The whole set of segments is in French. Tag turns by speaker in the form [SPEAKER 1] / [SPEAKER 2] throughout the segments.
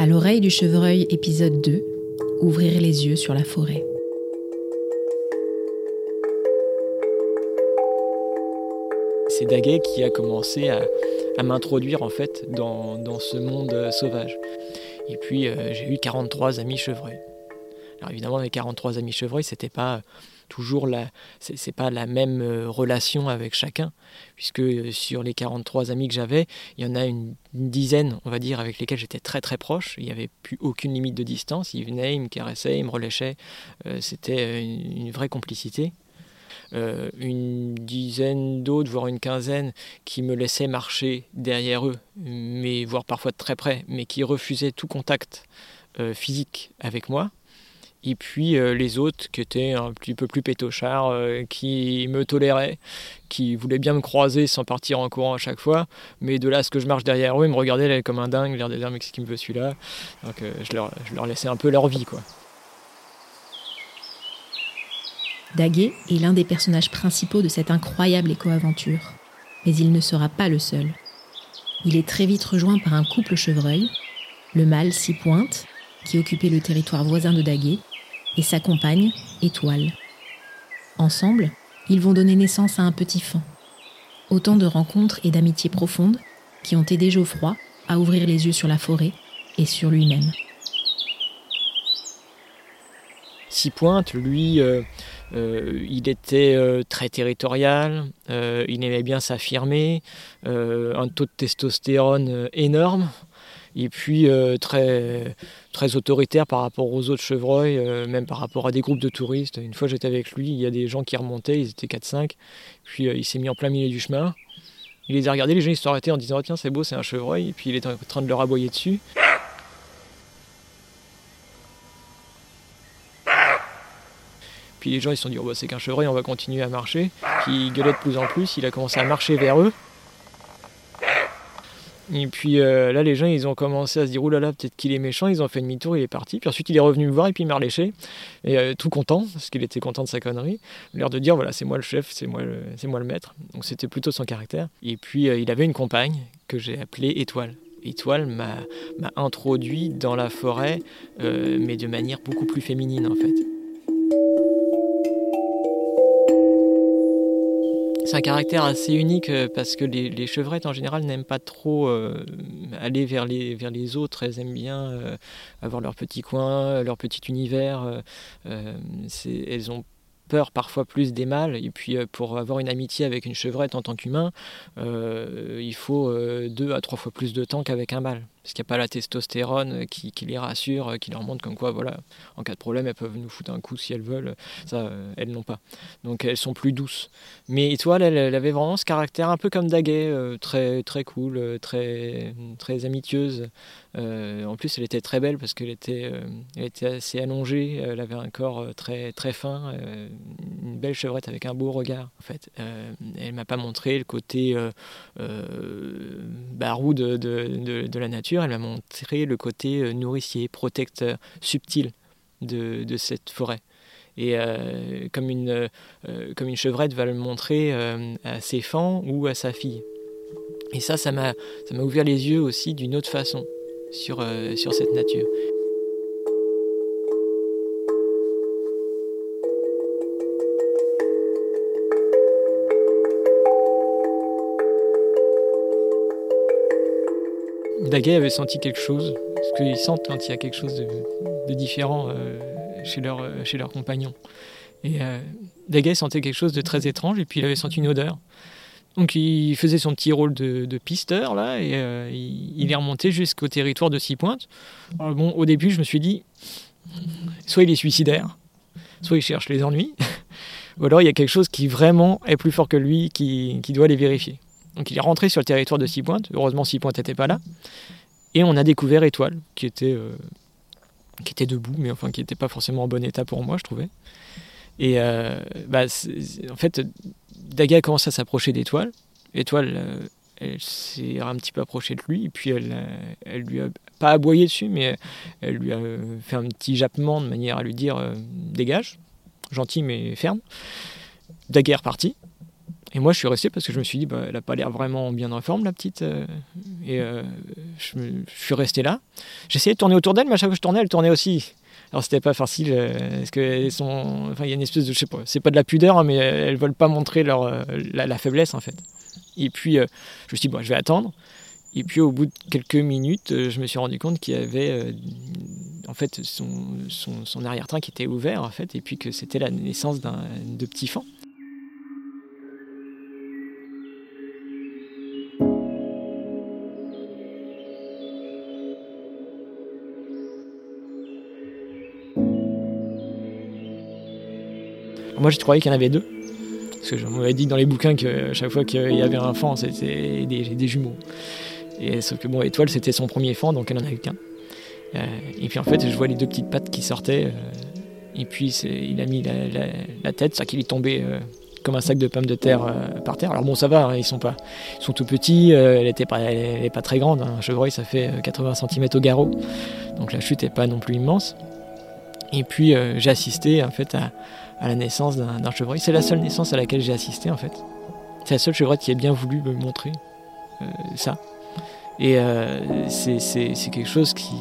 [SPEAKER 1] À l'oreille du chevreuil, épisode 2 Ouvrir les yeux sur la forêt.
[SPEAKER 2] C'est Daguet qui a commencé à, m'introduire en fait dans, ce monde sauvage. Et puis euh, j'ai eu 43 amis chevreuils. Alors évidemment, mes 43 amis chevreuils, c'était pas toujours la, c'est pas la même euh, relation avec chacun, puisque euh, sur les 43 amis que j'avais, il y en a une, dizaine, on va dire, avec lesquels j'étais très très proche. Il n'y avait plus aucune limite de distance. Ils venaient, ils me caressaient, ils me relâchaient. c'était une, vraie complicité. une dizaine d'autres, voire une quinzaine, qui me laissaient marcher derrière eux, mais voire parfois de très près, mais qui refusaient tout contact physique avec moi. Et puis euh, les autres qui étaient un petit peu plus pétochards, euh, qui me toléraient, qui voulaient bien me croiser sans partir en courant à chaque fois. Mais de là à ce que je marche derrière eux, ils me regardaient comme un dingue, l'air de dire mais qu'est-ce qui me veut celui-là Donc euh, je, leur, laissais un peu leur vie. quoi.
[SPEAKER 1] Daguet est l'un des personnages principaux de cette incroyable éco-aventure. Mais il ne sera pas le seul. Il est très vite rejoint par un couple chevreuil. Le mâle s'y pointe, qui occupait le territoire voisin de Daguet, et sa compagne, Étoile. Ensemble, ils vont donner naissance à un petit fan. Autant de rencontres et d'amitiés profondes qui ont aidé Geoffroy à ouvrir les yeux sur la forêt et sur lui-même.
[SPEAKER 2] Six Pointe, lui, euh, euh, il était euh, très territorial, il aimait bien s'affirmer, un taux de testostérone énorme, et puis euh, très, très autoritaire par rapport aux autres chevreuils, euh, même par rapport à des groupes de touristes. Une fois j'étais avec lui, il y a des gens qui remontaient, ils étaient 4-5, puis euh, il s'est mis en plein milieu du chemin. Il les a regardés, les gens ils se sont arrêtés en disant oh, tiens c'est beau, c'est un chevreuil, et puis il était en train de leur aboyer dessus. Puis les gens ils se sont dit oh, bah, c'est qu'un chevreuil, on va continuer à marcher. Puis il gueulait de plus en plus, il a commencé à marcher vers eux. Et puis euh, là, les gens, ils ont commencé à se dire, oulala, peut-être qu'il est méchant. Ils ont fait demi-tour, il est parti. Puis ensuite, il est revenu me voir et puis il m'a reléché. Et euh, tout content, parce qu'il était content de sa connerie. L'air de dire, voilà, c'est moi le chef, c'est moi le, moi le maître. Donc c'était plutôt son caractère. Et puis, euh, il avait une compagne que j'ai appelée Étoile. Étoile m'a, m'a introduit dans la forêt, mais de manière beaucoup plus féminine en fait. C'est un caractère assez unique euh, parce que les, chevrettes en général n'aiment pas trop euh, aller vers les, autres. Elles aiment bien euh, avoir leur petit coin, leur petit univers. elles ont peur parfois plus des mâles. Et puis pour avoir une amitié avec une chevrette en tant qu'humain, il faut deux à trois fois plus de temps qu'avec un mâle parce qu'il n'y a pas la testostérone qui, les rassure, qui leur montre comme quoi, voilà, en cas de problème, elles peuvent nous foutre un coup si elles veulent. Ça, euh, elles n'ont pas. Donc elles sont plus douces. Mais Étoile, elle, avait vraiment ce caractère un peu comme Daguet, euh, très, très cool, euh, très, très amicieuse. en plus, elle était très belle parce qu'elle était, assez allongée, elle avait un corps très, très fin, une belle chevrette avec un beau regard. En fait, elle m'a pas montré le côté barou de la nature elle m'a montré le côté euh, nourricier, protecteur, subtil de, cette forêt. Et euh, comme, une, euh, comme une chevrette va le montrer à ses fans ou à sa fille. Et ça, ça m'a ouvert les yeux aussi d'une autre façon sur cette nature. Daguet avait senti quelque chose, parce qu'ils sentent quand il y a quelque chose de, différent euh, euh, chez leurs compagnons. Et euh, Daguet sentait quelque chose de très étrange, et puis il avait senti une odeur. Donc il faisait son petit rôle de, pisteur, là, et il, est remonté jusqu'au territoire de Six Pointes. bon, au début, je me suis dit, soit il est suicidaire, soit il cherche les ennuis, ou alors il y a quelque chose qui vraiment est plus fort que lui, qui doit les vérifier. Donc il est rentré sur le territoire de Six Pointes. Heureusement, Six Pointes n'était pas là. Et on a découvert Étoile, qui était, euh, qui était debout, mais enfin qui n'était pas forcément en bon état pour moi, je trouvais. Et euh, bah, en fait, Daga a commencé à s'approcher d'Étoile. Étoile, euh, elle s'est un petit peu approchée de lui, et puis elle, elle lui a pas aboyé dessus, mais elle lui a fait un petit jappement de manière à lui dire dégage, gentil mais ferme. Daga est reparti. Et moi, je suis resté parce que je me suis dit, bah, elle n'a pas l'air vraiment bien en forme, la petite. Euh, et euh, je, suis resté là. J'essayais de tourner autour d'elle, mais à chaque fois que je tournais, elle tournait aussi. Alors, c'était pas facile, euh, parce que sont. Enfin, il y a une espèce de. Je sais pas, c'est pas de la pudeur, hein, mais elles veulent pas montrer leur, la, faiblesse, en fait. Et puis, je me suis dit, bon, je vais attendre. Et puis, au bout de quelques minutes, je me suis rendu compte qu'il y avait. en fait, son, son, son arrière-train qui était ouvert, en fait, et puis que c'était la naissance d'un de petits fans. Moi, je croyais qu'il y en avait deux. Parce que je m'avais dit dans les bouquins que chaque fois qu'il y avait un fan, c'était des, jumeaux. Et sauf que bon, Étoile, c'était son premier fan, donc elle en avait qu'un. Euh, et puis en fait, je vois les deux petites pattes qui sortaient. Euh, et puis il a mis la, tête, ça qu'il est tombé euh, comme un sac de pommes de terre par terre. Alors bon, ça va, hein, ils sont pas, ils sont tout petits. elle était pas, elle pas très grande. Hein. Un chevreuil, ça fait 80 cm au garrot, donc la chute est pas non plus immense. Et puis j'ai assisté en fait à, à la naissance d'un chevreuil. C'est la seule naissance à laquelle j'ai assisté en fait. C'est la seule chevreuil qui a bien voulu me montrer euh, ça. Et euh, c'est quelque chose qui,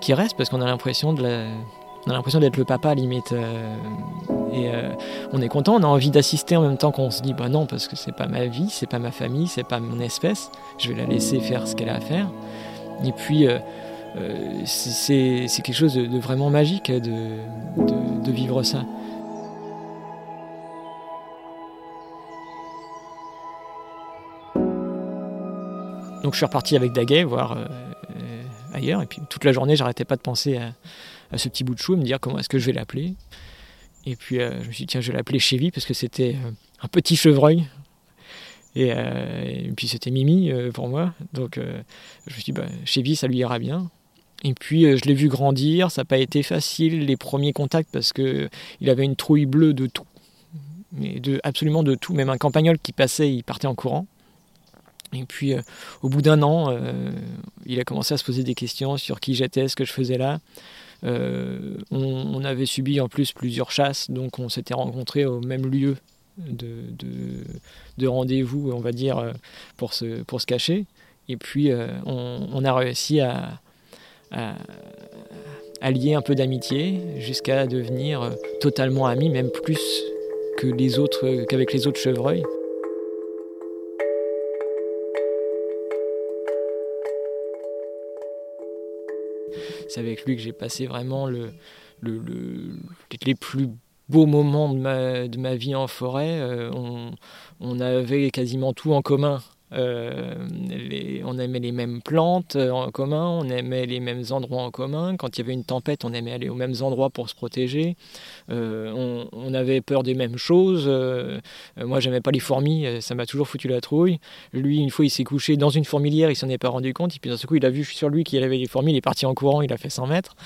[SPEAKER 2] qui reste parce qu'on a l'impression de la, on a l'impression d'être le papa limite. Euh, et on est content, on a envie d'assister en même temps qu'on se dit bah non parce que c'est pas ma vie, c'est pas ma famille, c'est pas mon espèce. Je vais la laisser faire ce qu'elle a à faire. Et puis c'est quelque chose de, vraiment magique de, de vivre ça. Donc je suis reparti avec Daguet voir euh, euh, ailleurs. Et puis toute la journée, j'arrêtais pas de penser à, ce petit bout de chou, me dire comment est-ce que je vais l'appeler. Et puis euh, je me suis dit, tiens, je vais l'appeler Chevy parce que c'était un petit chevreuil. Et, puis c'était Mimi pour moi. Donc je me suis dit, bah, Chevy, ça lui ira bien. Et puis je l'ai vu grandir, ça n'a pas été facile les premiers contacts parce qu'il avait une trouille bleue de tout. Absolument de tout. Même un campagnol qui passait, il partait en courant. Et puis, euh, au bout d'un an, euh, il a commencé à se poser des questions sur qui j'étais, ce que je faisais là. Euh, on, avait subi en plus plusieurs chasses, donc on s'était rencontrés au même lieu de, de, rendez-vous, on va dire, pour se, cacher. Et puis, on, a réussi à, à, lier un peu d'amitié jusqu'à devenir totalement amis, même plus que les autres, qu'avec les autres chevreuils. C'est avec lui que j'ai passé vraiment le, le, les plus beaux moments de ma, vie en forêt. Euh, on, avait quasiment tout en commun. Euh, on aimait les mêmes plantes euh, en commun, on aimait les mêmes endroits en commun. Quand il y avait une tempête, on aimait aller aux mêmes endroits pour se protéger. Euh, on, avait peur des mêmes choses. moi, j'aimais pas les fourmis, ça m'a toujours foutu la trouille. Lui, une fois, il s'est couché dans une fourmilière, il s'en est pas rendu compte. Et puis d'un coup, il a vu sur lui qu'il y avait des fourmis, il est parti en courant, il a fait 100 mètres.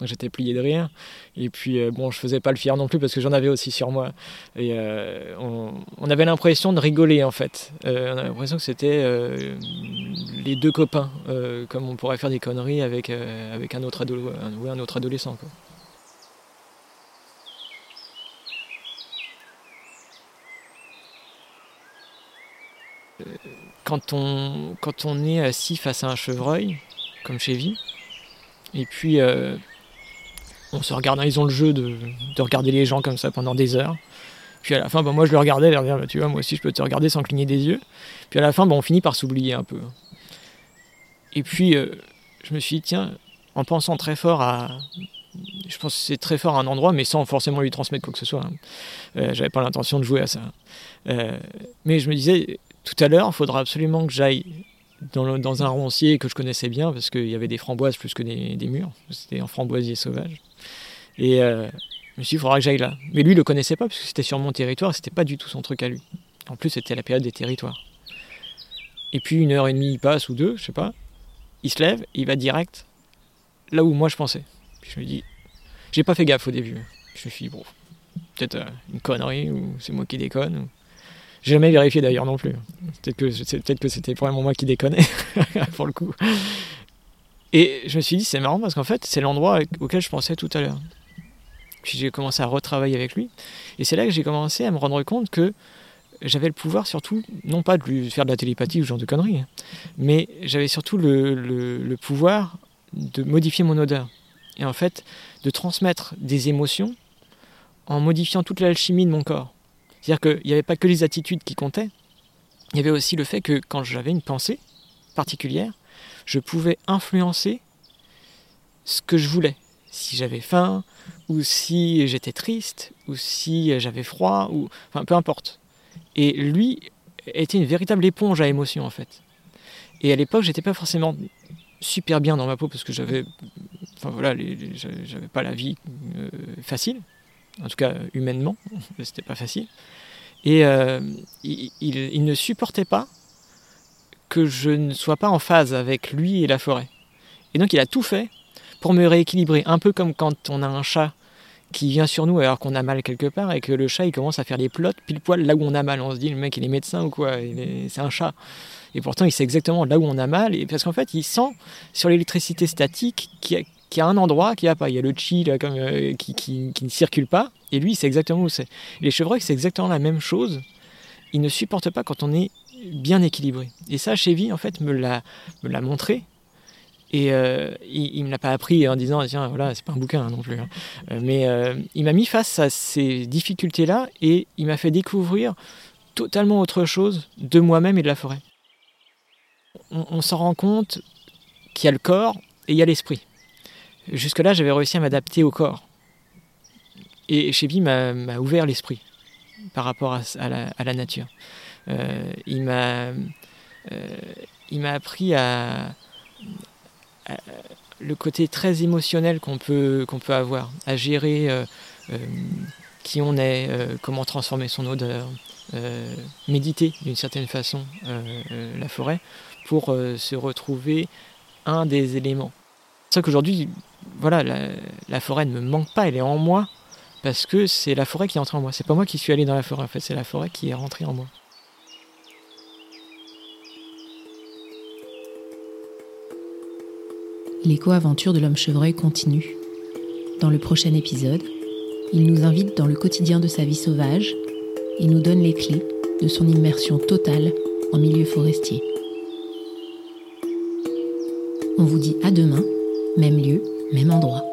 [SPEAKER 2] Donc j'étais plié de rire. Et puis, bon, je faisais pas le fier non plus parce que j'en avais aussi sur moi. Et on, on, avait l'impression de rigoler en fait. on avait l'impression que c'était euh, les deux copains, euh, comme on pourrait faire des conneries avec, euh, avec un, autre un autre adolescent. Quand on, quand on est assis face à un chevreuil, comme chez Vie, et puis on se regarde, ils ont le jeu de, de regarder les gens comme ça pendant des heures. Puis à la fin, bah, moi je le regardais, dire, bah, tu vois, moi aussi je peux te regarder sans cligner des yeux. Puis à la fin, bah, on finit par s'oublier un peu. Et puis euh, je me suis dit, tiens, en pensant très fort à. Je pense que c'est très fort à un endroit, mais sans forcément lui transmettre quoi que ce soit. Hein. Euh, j'avais pas l'intention de jouer à ça. Euh, mais je me disais, tout à l'heure, il faudra absolument que j'aille dans, un roncier que je connaissais bien, parce qu'il y avait des framboises plus que des, murs. C'était un framboisier sauvage. Et me suis dit, il faudra que j'aille là. Mais lui, il le connaissait pas, parce que c'était sur mon territoire, c'était pas du tout son truc à lui. En plus, c'était la période des territoires. Et puis, une heure et demie, il passe, ou deux, je sais pas. Il se lève, il va direct là où moi je pensais. Puis je me dis, j'ai pas fait gaffe au début. Je me suis dit, bon, peut-être euh, une connerie, ou c'est moi qui déconne. J'ai jamais vérifié d'ailleurs non plus. Peut-être que, c'était vraiment moi qui déconnais, pour le coup. Et je me suis dit, c'est marrant parce qu'en fait, c'est l'endroit auquel je pensais tout à l'heure. Puis j'ai commencé à retravailler avec lui. Et c'est là que j'ai commencé à me rendre compte que j'avais le pouvoir surtout, non pas de lui faire de la télépathie ou ce genre de conneries, hein, mais j'avais surtout le, pouvoir de modifier mon odeur. Et en fait, de transmettre des émotions en modifiant toute l'alchimie de mon corps. C'est-à-dire qu'il n'y avait pas que les attitudes qui comptaient, il y avait aussi le fait que quand j'avais une pensée particulière, je pouvais influencer ce que je voulais. Si j'avais faim, ou si j'étais triste, ou si j'avais froid, ou enfin peu importe. Et lui était une véritable éponge à émotions en fait. Et à l'époque, j'étais pas forcément super bien dans ma peau parce que j'avais, enfin voilà, j'avais pas la vie euh, facile, en tout cas humainement, c'était pas facile. Et euh, il, ne supportait pas que je ne sois pas en phase avec lui et la forêt. Et donc il a tout fait pour me rééquilibrer, un peu comme quand on a un chat qui vient sur nous alors qu'on a mal quelque part et que le chat il commence à faire les plottes pile poil là où on a mal. On se dit le mec il est médecin ou quoi, c'est un chat. Et pourtant il sait exactement là où on a mal et parce qu'en fait il sent sur l'électricité statique qu'il y, a, un endroit qui a pas. Il y a le chi euh, qui, qui, qui, ne circule pas et lui il sait exactement où c'est. Les chevreuils c'est exactement la même chose. Ils ne supportent pas quand on est bien équilibré. Et ça Chevy en fait me l'a montré et euh, il, ne me l'a pas appris en disant tiens voilà c'est pas un bouquin hein, non plus. Hein. Euh, mais il m'a mis face à ces difficultés là et il m'a fait découvrir totalement autre chose de moi-même et de la forêt. On, s'en rend compte qu'il y a le corps et il y a l'esprit. Jusque là j'avais réussi à m'adapter au corps. Et Chevy m'a ouvert l'esprit par rapport à, la, nature. il m'a il m'a appris à, euh, le côté très émotionnel qu'on peut, qu'on peut avoir, à gérer euh, euh, qui on est, comment transformer son odeur, méditer d'une certaine façon la forêt pour se retrouver un des éléments. C'est ça qu'aujourd'hui, voilà, la, forêt ne me manque pas, elle est en moi parce que c'est la forêt qui est entrée en moi. C'est pas moi qui suis allé dans la forêt, en fait, c'est la forêt qui est rentrée en moi.
[SPEAKER 1] l'éco-aventure de l'homme chevreuil continue. Dans le prochain épisode, il nous invite dans le quotidien de sa vie sauvage et nous donne les clés de son immersion totale en milieu forestier. On vous dit à demain, même lieu, même endroit.